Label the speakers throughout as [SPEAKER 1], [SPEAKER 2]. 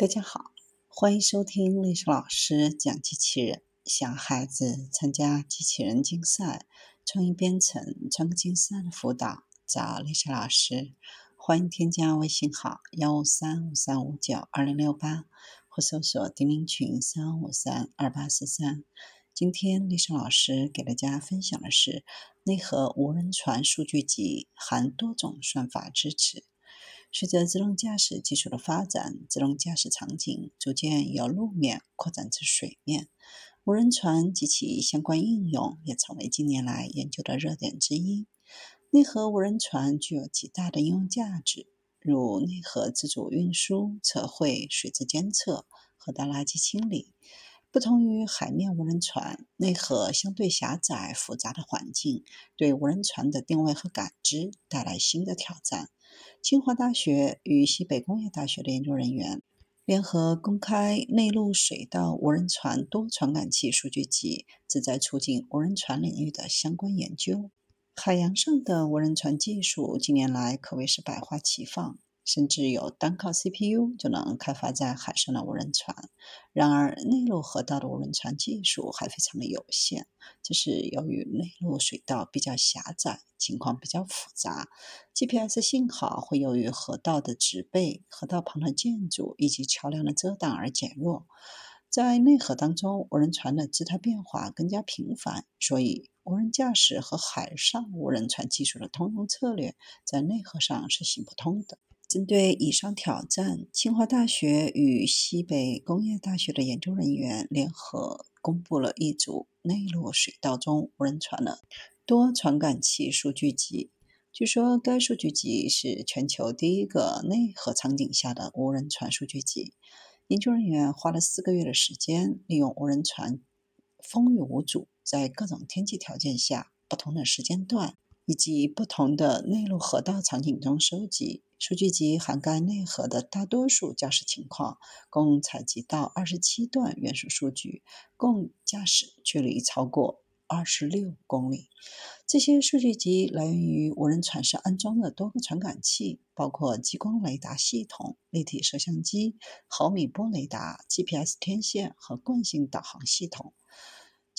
[SPEAKER 1] 大家好，欢迎收听历史老师讲机器人。想孩子参加机器人竞赛、创意编程、创客竞赛的辅导，找历史老师。欢迎添加微信号幺五三五三五九二零六八，或搜索钉钉群三五三二八四三。今天历史老师给大家分享的是内核无人船数据集，含多种算法支持。随着自动驾驶技术的发展，自动驾驶场景逐渐由路面扩展至水面，无人船及其相关应用也成为近年来研究的热点之一。内核无人船具有极大的应用价值，如内核自主运输、测绘、水质监测、河道垃圾清理。不同于海面无人船，内核相对狭窄复杂的环境，对无人船的定位和感知带来新的挑战。清华大学与西北工业大学的研究人员联合公开内陆水道无人船多传感器数据集，旨在促进无人船领域的相关研究。海洋上的无人船技术近年来可谓是百花齐放。甚至有单靠 CPU 就能开发在海上的无人船。然而，内陆河道的无人船技术还非常的有限，这是由于内陆水道比较狭窄，情况比较复杂，GPS 信号会由于河道的植被、河道旁的建筑以及桥梁的遮挡而减弱。在内河当中，无人船的姿态变化更加频繁，所以无人驾驶和海上无人船技术的通用策略在内河上是行不通的。针对以上挑战，清华大学与西北工业大学的研究人员联合公布了一组内陆水道中无人船的多传感器数据集。据说，该数据集是全球第一个内河场景下的无人船数据集。研究人员花了四个月的时间，利用无人船风雨无阻，在各种天气条件下、不同的时间段以及不同的内陆河道场景中收集。数据集涵盖内河的大多数驾驶情况，共采集到二十七段原始数据，共驾驶距离超过二十六公里。这些数据集来源于无人船上安装的多个传感器，包括激光雷达系统、立体摄像机、毫米波雷达、GPS 天线和惯性导航系统。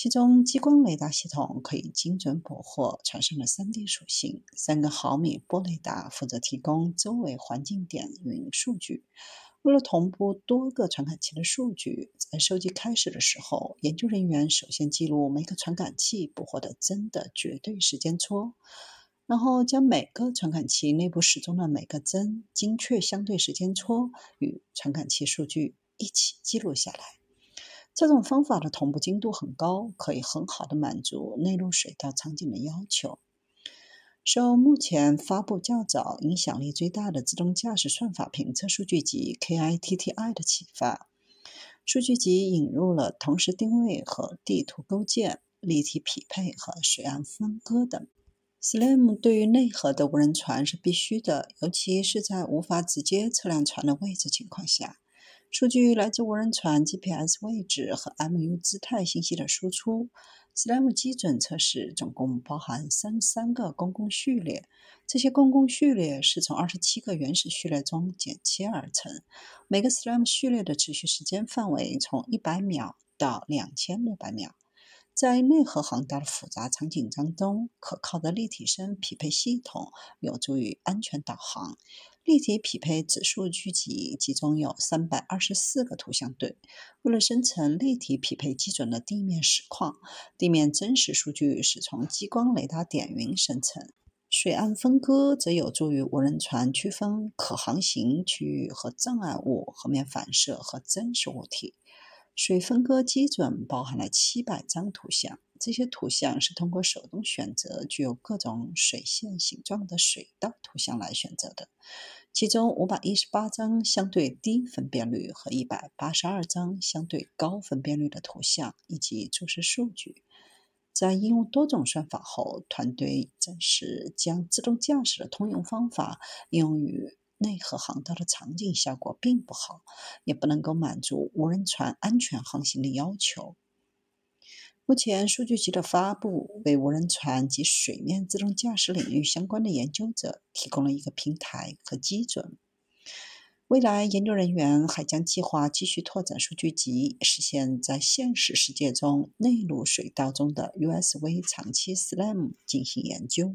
[SPEAKER 1] 其中，激光雷达系统可以精准捕获船上的 3D 属性；三个毫米波雷达负责提供周围环境点云数据。为了同步多个传感器的数据，在收集开始的时候，研究人员首先记录每个传感器捕获的帧的绝对时间戳，然后将每个传感器内部时钟的每个帧精确相对时间戳与传感器数据一起记录下来。这种方法的同步精度很高，可以很好的满足内陆水道场景的要求。受目前发布较早、影响力最大的自动驾驶算法评测数据集 KITTI 的启发，数据集引入了同时定位和地图构建、立体匹配和水岸分割等。SLAM 对于内河的无人船是必须的，尤其是在无法直接测量船的位置情况下。数据来自无人船 GPS 位置和 MU 姿态信息的输出。SLAM 基准测试总共包含三十三个公共序列，这些公共序列是从二十七个原始序列中剪切而成。每个 SLAM 序列的持续时间范围从一百秒到两千六百秒。在内河航道的复杂场景当中，可靠的立体声匹配系统有助于安全导航。立体匹配子数据集集中有三百二十四个图像对。为了生成立体匹配基准的地面实况，地面真实数据是从激光雷达点云生成。水岸分割则有助于无人船区分可航行区域和障碍物、河面反射和真实物体。水分割基准包含了七百张图像。这些图像是通过手动选择具有各种水线形状的水道图像来选择的，其中五百一十八张相对低分辨率和一百八十二张相对高分辨率的图像以及注释数据。在应用多种算法后，团队证实将自动驾驶的通用方法应用于内河航道的场景效果并不好，也不能够满足无人船安全航行的要求。目前，数据集的发布为无人船及水面自动驾驶领域相关的研究者提供了一个平台和基准。未来，研究人员还将计划继续拓展数据集，实现在现实世界中内陆水道中的 USV 长期 SLAM 进行研究。